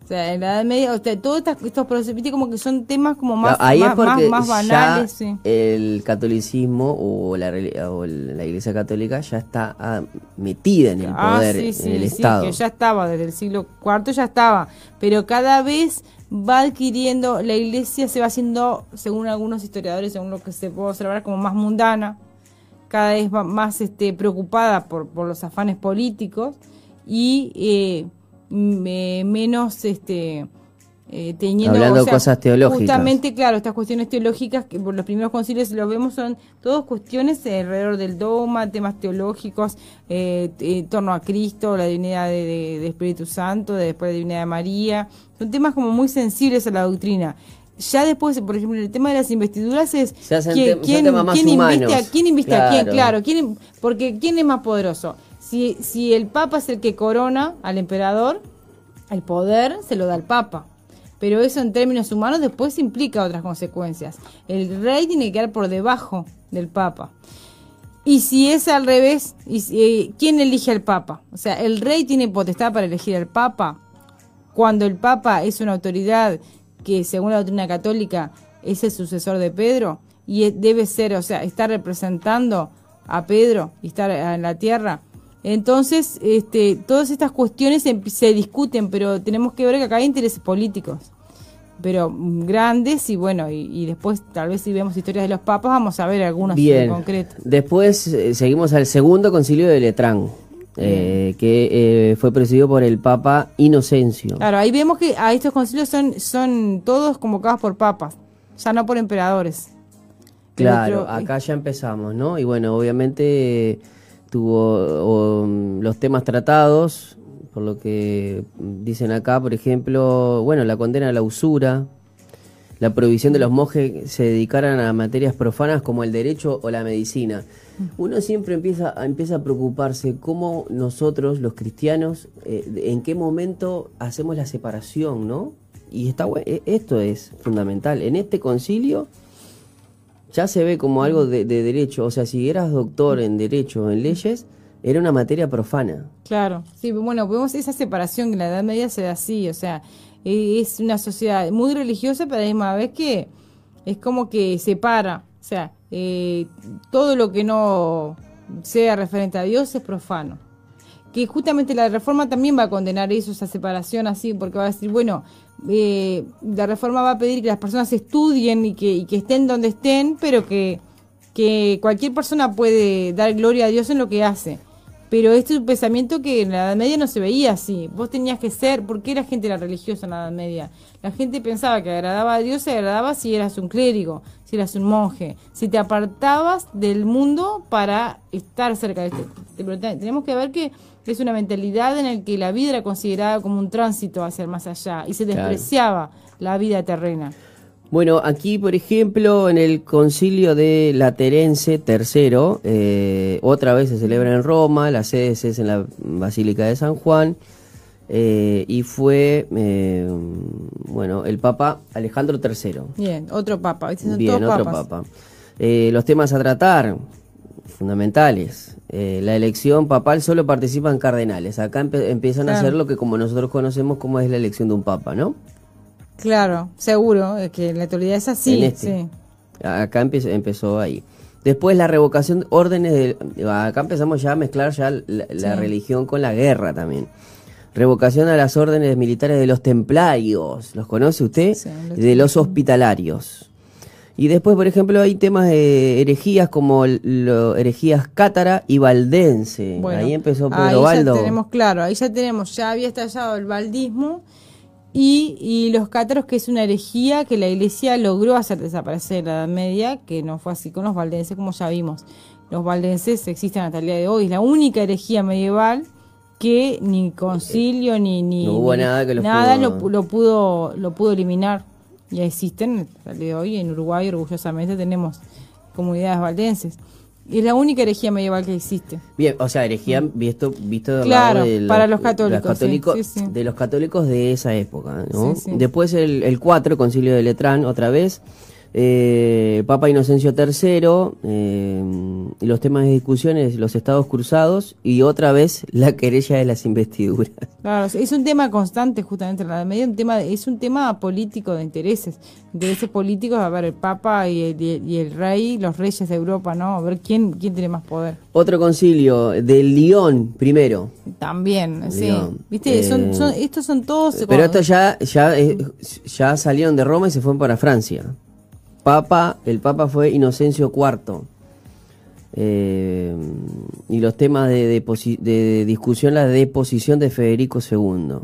O sea, en la Edad Media, o sea, todos estos procesos, como que son temas como más, más, banales. El catolicismo o la, o la Iglesia Católica ya está ah, metida en el ah, poder, en el Estado. que ya estaba, desde el siglo IV ya estaba. Pero cada vez va adquiriendo, la Iglesia se va haciendo, según algunos historiadores, según lo que se puede observar, como más mundana cada vez más este, preocupada por, por los afanes políticos y eh, menos este, eh, teniendo Hablando cosas teológicas. Justamente, claro, estas cuestiones teológicas que por los primeros concilios lo vemos son todas cuestiones alrededor del dogma, temas teológicos eh, en torno a Cristo, la divinidad de, Espíritu Santo, después la divinidad de María. Son temas como muy sensibles a la doctrina ya después, por ejemplo, el tema de las investiduras es quién, quién, inviste a quién, inviste a quién, claro, quién, porque quién es más poderoso. Si, si el Papa es el que corona al emperador, el poder se lo da al Papa. Pero eso en términos humanos después implica otras consecuencias. El rey tiene que quedar por debajo del Papa. Y si es al revés, eh, ¿quién elige al Papa? O sea, el rey tiene potestad para elegir al Papa. Cuando el Papa es una autoridad que según la doctrina católica es el sucesor de Pedro y debe ser, o sea, está representando a Pedro y estar en la tierra. Entonces, este, todas estas cuestiones se, discuten, pero tenemos que ver que acá hay intereses políticos, pero grandes y bueno, y, después tal vez si vemos historias de los papas vamos a ver algunos en concreto. Después eh, seguimos al segundo concilio de Letrán. Eh, que eh, fue presidido por el Papa Inocencio. Claro, ahí vemos que a estos concilios son, son todos convocados por papas, ya no por emperadores. Claro, acá ya empezamos, ¿no? Y bueno, obviamente tuvo los temas tratados, por lo que dicen acá, por ejemplo, bueno, la condena a la usura, la prohibición de los monjes se dedicaran a materias profanas como el derecho o la medicina. Uno siempre empieza, empieza a preocuparse cómo nosotros, los cristianos, eh, en qué momento hacemos la separación, ¿no? Y está e, esto es fundamental. En este concilio ya se ve como algo de, derecho. O sea, si eras doctor en derecho, en leyes, era una materia profana. Claro, sí, bueno, vemos esa separación que en la Edad Media se da así, o sea, e, es una sociedad muy religiosa, pero a la que es como que separa, o sea, eh, todo lo que no sea referente a Dios es profano. Que justamente la reforma también va a condenar eso, esa separación así, porque va a decir, bueno, eh, la reforma va a pedir que las personas estudien y que, estén donde estén, pero que, que cualquier persona puede dar gloria a Dios en lo que hace. Pero este es un pensamiento que en la Edad Media no se veía así. Vos tenías que ser, ¿por qué la gente era religiosa en la Edad Media? La gente pensaba que agradaba a Dios, se agradaba si eras un clérigo, si eras un monje, si te apartabas del mundo para estar cerca de este. Tenemos que ver que es una mentalidad en la que la vida era considerada como un tránsito hacia el más allá y se despreciaba la vida terrena. Bueno, aquí, por ejemplo, en el concilio de Laterense III, eh, otra vez se celebra en Roma, la sede es en la Basílica de San Juan, eh, y fue, eh, bueno, el Papa Alejandro III. Bien, otro Papa. Bien, otro Papa. los temas a tratar, fundamentales. la elección papal solo participan cardenales. Acá empiezan a hacer lo que como nosotros conocemos como es la elección de un Papa, ¿no? Claro, seguro, que la actualidad es así. Este. Acá empezó, ahí. Después la revocación de órdenes de... Acá empezamos ya a mezclar ya la, religión con la guerra también. Revocación a las órdenes militares de los templarios, ¿los conoce usted? de los hospitalarios. Y después, por ejemplo, hay temas de herejías como lo, herejías cátara y valdense. ahí empezó Pedro ahí Ya tenemos claro, ahí ya tenemos, ya había estallado el valdismo y, y, los cátaros, que es una herejía que la iglesia logró hacer desaparecer en la Edad Media, que no fue así con los valdenses, como ya vimos. Los valdenses existen hasta el día de hoy. Es la única herejía medieval que ni concilio ni, ni, nada, que nada lo, lo, pudo lo pudo eliminar. Ya existen de hoy. En Uruguay, orgullosamente, tenemos comunidades valdenses. Es la única herejía medieval que existe. Bien, o sea, herejía visto, visto de claro, de los, para los católicos, de los católicos de esa época. ¿no? Después el, el 4, Concilio de Letrán, otra vez, eh, Papa Inocencio III, eh, los temas de discusiones, los estados cruzados y otra vez la querella de las investiduras. Claro, es un tema constante justamente la media, un tema es un tema político de intereses, intereses políticos, a ver el Papa y el, y el rey, los reyes de Europa, ¿no? A ver quién quién tiene más poder. Otro concilio de Lyon primero. También, sí. Viste, eh, son, estos son todos. Pero estos ya ya ya salieron de Roma y se fueron para Francia. Papa, el Papa fue Inocencio IV. Eh, y los temas de, de, discusión, la deposición de Federico II.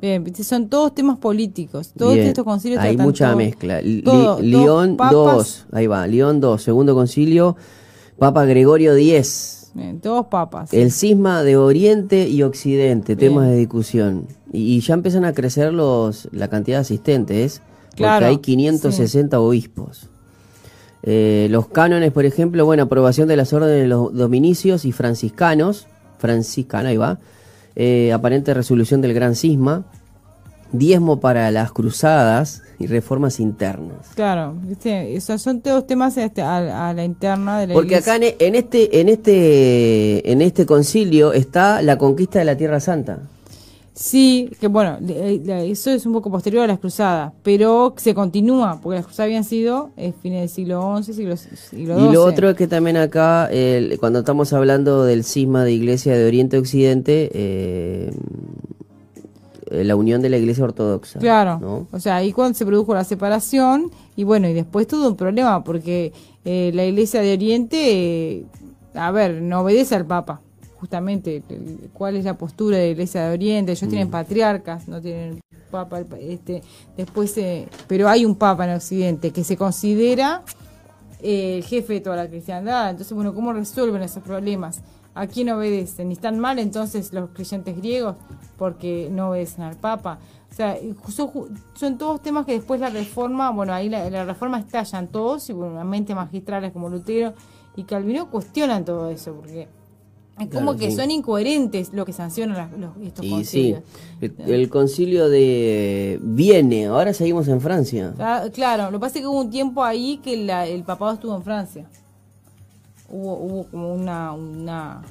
Bien, son todos temas políticos. Todos estos concilios Hay mucha mezcla. León II, ahí va, León II, segundo concilio, Papa Gregorio X. todos papas. El cisma de Oriente y Occidente, temas de discusión. Y, ya empiezan a crecer los la cantidad de asistentes porque hay 560 obispos. Eh, los cánones, por ejemplo, bueno, aprobación de las órdenes de los dominicios y franciscanos, franciscana, ahí va, eh, aparente resolución del gran cisma, diezmo para las cruzadas y reformas internas. Claro, esos son todos temas este, a, la interna de la Porque acá en, en, este, en este, en este concilio está la conquista de la Tierra Santa. Sí, que bueno, eh, eso es un poco posterior a las cruzadas, pero se continúa, porque las cruzadas habían sido eh, fines del siglo XI, siglo, siglo XII. Y lo otro es que también acá, cuando estamos hablando del cisma de Iglesia de Oriente a Occidente, eh, la unión de la Iglesia Ortodoxa. Claro, o sea, ahí cuando se produjo la separación, y bueno, y después todo un problema, porque la Iglesia de Oriente, a ver, no obedece al Papa justamente cuál es la postura de la Iglesia de Oriente. Ellos tienen mm. patriarcas, no tienen papa. Este, después, eh, pero hay un papa en Occidente que se considera eh, el jefe de toda la cristiandad. Entonces, bueno, ¿cómo resuelven esos problemas? ¿A quién obedecen? ¿Y están mal entonces los creyentes griegos porque no obedecen al papa? O sea, son, todos temas que después la reforma, bueno, ahí la, la reforma estallan todos, y bueno, mente magistrales como Lutero y Calvino cuestionan todo eso, porque es como que son incoherentes lo que sancionan los, estos concilios. Sí, el, concilio de Viene, ahora seguimos en Francia. Ah, claro, lo que pasa es que hubo un tiempo ahí que el papado estuvo en Francia. Hubo, hubo como una, una,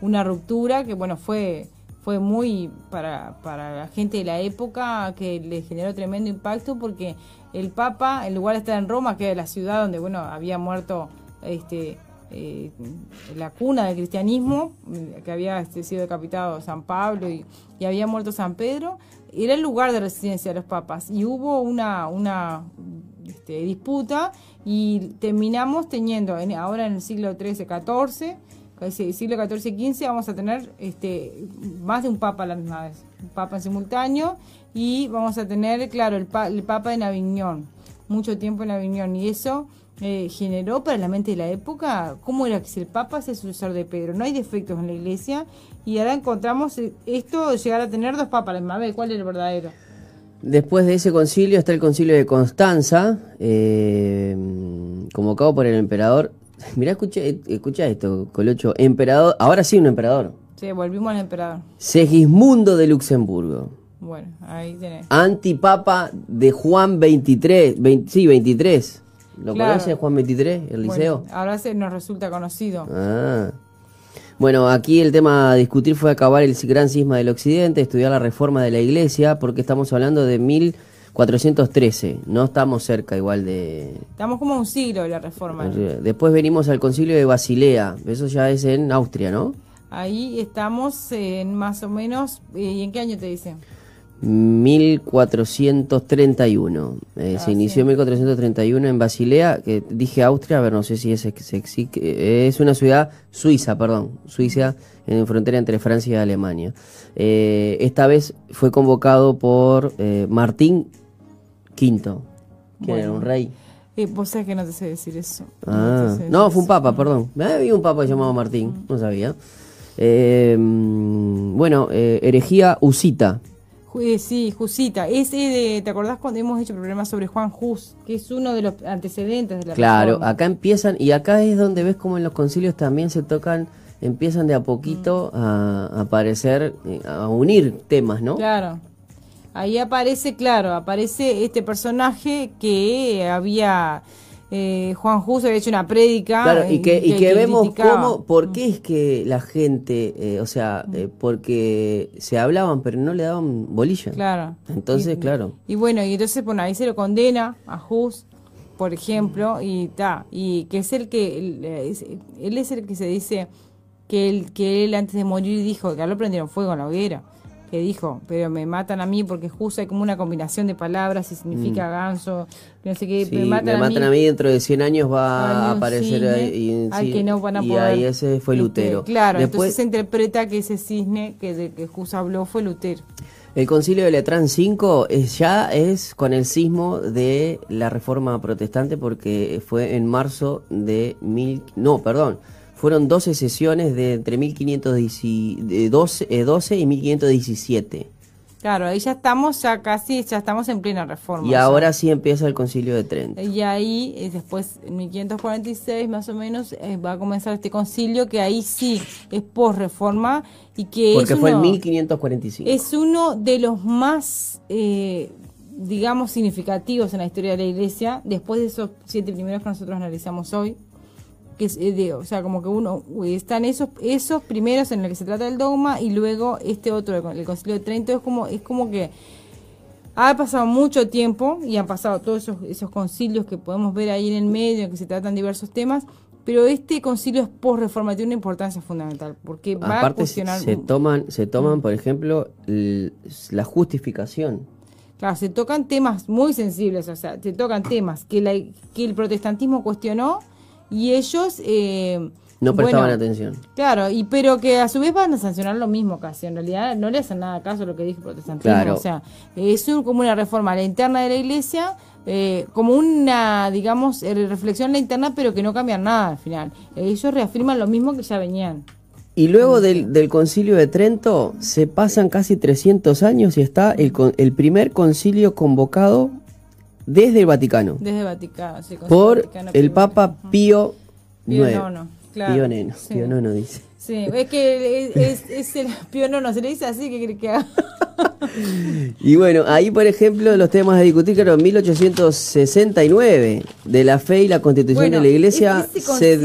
una ruptura que, bueno, fue fue muy para, para la gente de la época que le generó tremendo impacto porque el Papa, en lugar de estar en Roma, que era la ciudad donde, bueno, había muerto este, eh, la cuna del cristianismo, que había este, sido decapitado San Pablo y, había muerto San Pedro, era el lugar de residencia de los papas. Y hubo una, este, disputa y terminamos teniendo, ahora en el siglo XIII, XIV, siglo XIV y XV vamos a tener este, más de un papa a la misma un papa en simultáneo y vamos a tener, claro, el, el papa en Aviñón, mucho tiempo en Aviñón y eso eh, generó para la mente de la época cómo era que si el papa es el sucesor de Pedro, no hay defectos en la iglesia y ahora encontramos eh, esto llegar a tener dos papas la misma vez, ¿cuál es el verdadero? Después de ese concilio está el concilio de Constanza, eh, convocado por el emperador Mirá, escucha, escucha esto, Colocho. Emperador, ahora sí un emperador. Sí, volvimos al emperador. Segismundo de Luxemburgo. Bueno, ahí tenés. Antipapa de Juan 23, sí, 23. ¿Lo conoce Juan 23, el liceo? ahora se nos resulta conocido. Ah. Bueno, aquí el tema a discutir fue acabar el gran cisma del occidente, estudiar la reforma de la iglesia, porque estamos hablando de mil 413, no estamos cerca igual de... Estamos como un siglo de la reforma. Después venimos al concilio de Basilea, eso ya es en Austria, ¿no? Ahí estamos en más o menos, eh, ¿y en qué año te dicen? 1431. Eh, se inició en 1431 en Basilea, que dije Austria, a ver, no sé si es, es una ciudad suiza, perdón, Suiza, en frontera entre Francia y Alemania. Eh, esta vez fue convocado por Martín Quinto, que era un rey. Eh, vos sabés que no te sé decir eso. Ah, no, fue un papa, perdón. Había un papa llamado Martín, mm. no sabía. Eh, bueno, eh, herejía usita. Eh, sí, Jusita. Ese de, ¿Te acordás cuando hemos hecho problemas sobre Juan Jus? Que es uno de los antecedentes de la Claro, acá empiezan, y acá es donde ves como en los concilios también se tocan, empiezan de a poquito mm. a, a aparecer, a unir temas, ¿no? Claro. Ahí aparece, claro, aparece este personaje que había... Eh, Juan Jus había hecho una prédica. Claro, y que, y que, vemos cómo, por qué es que la gente, eh, o sea, eh, porque se hablaban pero no le daban bolilla. Claro. Entonces, claro. Y bueno, y entonces, bueno, ahí se lo condena a Jus, por ejemplo, y ta, y que es el que, él, es el que se dice que él, que él antes de morir dijo que lo prendieron fuego en la hoguera que dijo, pero me matan a mí porque justo hay como una combinación de palabras y significa mm. ganso, no sé qué, me matan, a, mí, dentro de 100 años va a aparecer ahí, y, que no van a y ahí ese fue este, Lutero. claro, entonces se interpreta que ese cisne que de que Jus habló fue Lutero. El concilio de Letrán 5 es, ya es con el sismo de la reforma protestante porque fue en marzo de mil... No, perdón, fueron 12 sesiones de entre 1512 12 y 1517. Claro, ahí ya estamos, ya casi, ya estamos en plena reforma. Y ahora sí empieza el concilio de Trento. Y ahí, eh, después, en 1546 más o menos, eh, va a comenzar este concilio que ahí sí es post-reforma y que Porque fue en 1545. Es uno de los más, eh, digamos, significativos en la historia de la Iglesia, después de esos siete primeros que nosotros analizamos hoy que es, de, o sea, como que uno, están esos, esos primeros en los que se trata del dogma y luego este otro, el Concilio de Trento, es como, es como que ha pasado mucho tiempo y han pasado todos esos, esos concilios que podemos ver ahí en el medio, en que se tratan diversos temas, pero este concilio es post-reforma, tiene una importancia fundamental, porque va a cuestionar... Se toman, se toman por ejemplo, la justificación. Claro, se tocan temas muy sensibles, o sea, se tocan temas que, la, que el protestantismo cuestionó, y ellos... Eh, no prestaban atención. Claro, y pero que a su vez van a sancionar lo mismo casi. En realidad no le hacen nada caso a lo que dijo el protestantismo. O sea, es como una reforma a la interna de la iglesia, eh, como una, digamos, eh, reflexión a la interna, pero que no cambia nada al final. Ellos reafirman lo mismo que ya venían. Y luego del, del, concilio de Trento se pasan casi 300 años y está el, el primer concilio convocado desde el Vaticano. Desde el Vaticano, sí. Por el Papa Pío IX. Pío IX, claro. Pío IX, Pío IX dice. Sí, es que es, es, el Pío IX, se le dice así que que haga. y bueno, ahí por ejemplo los temas a discutir, claro, 1869, de la fe y la constitución de la iglesia se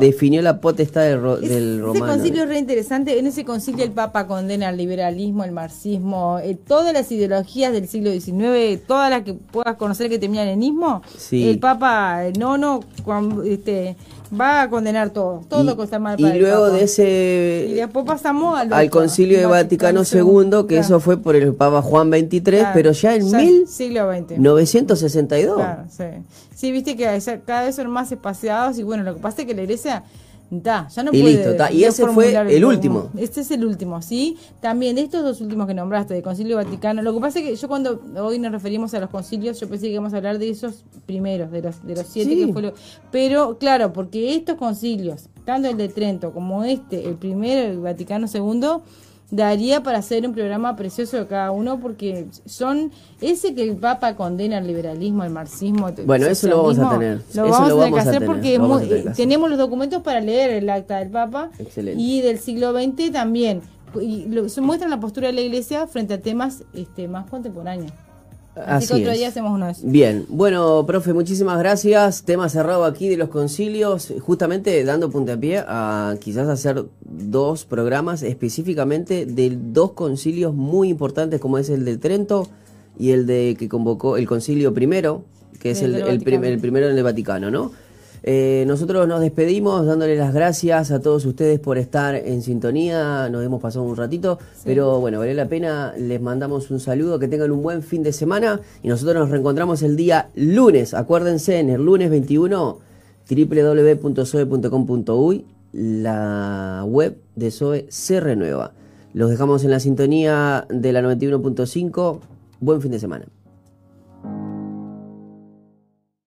definió la potestad del, del romano. Ese concilio es re interesante, en ese concilio el Papa condena el liberalismo, el marxismo, eh, todas las ideologías del siglo XIX, todas las que puedas conocer que terminan en ismo, el Papa, no, no, cuando, este va a condenar todo, todo lo que está mal para Y luego de ese... Y después pasamos al, Concilio de Vaticano, II, que eso fue por el Papa Juan XXIII, pero ya en mil... Siglo XX. 962. Claro, sí. Sí, viste que cada vez son más espaciados y bueno, lo que pasa es que la iglesia ya no y listo, y ese fue el, último. Este es el último, ¿sí? También de estos dos últimos que nombraste, de Concilio Vaticano, lo que pasa es que yo cuando hoy nos referimos a los concilios, yo pensé que íbamos a hablar de esos primeros, de los, de los siete que fue Pero claro, porque estos concilios, tanto el de Trento como este, el primero, el Vaticano II, daría para hacer un programa precioso de cada uno porque son ese que el Papa condena el liberalismo, el marxismo. bueno, eso lo vamos a tener. Lo vamos, a tener que hacer porque tenemos los documentos para leer el acta del Papa y del siglo XX también. Y lo, muestran la postura de la Iglesia frente a temas este, más contemporáneos. Así, otro día hacemos uno de Bien, bueno, profe, muchísimas gracias. Tema cerrado aquí de los concilios, justamente dando puntapié a quizás hacer dos programas específicamente de dos concilios muy importantes como es el de Trento y el de que convocó el concilio primero, que es el, el primero en el Vaticano, ¿no? Eh, nosotros nos despedimos dándole las gracias a todos ustedes por estar en sintonía. Nos hemos pasado un ratito, pero bueno, vale la pena. Les mandamos un saludo, que tengan un buen fin de semana y nosotros nos reencontramos el día lunes. Acuérdense, en el lunes 21, www.soe.com.uy, la web de SOE se renueva. Los dejamos en la sintonía de la 91.5. Buen fin de semana.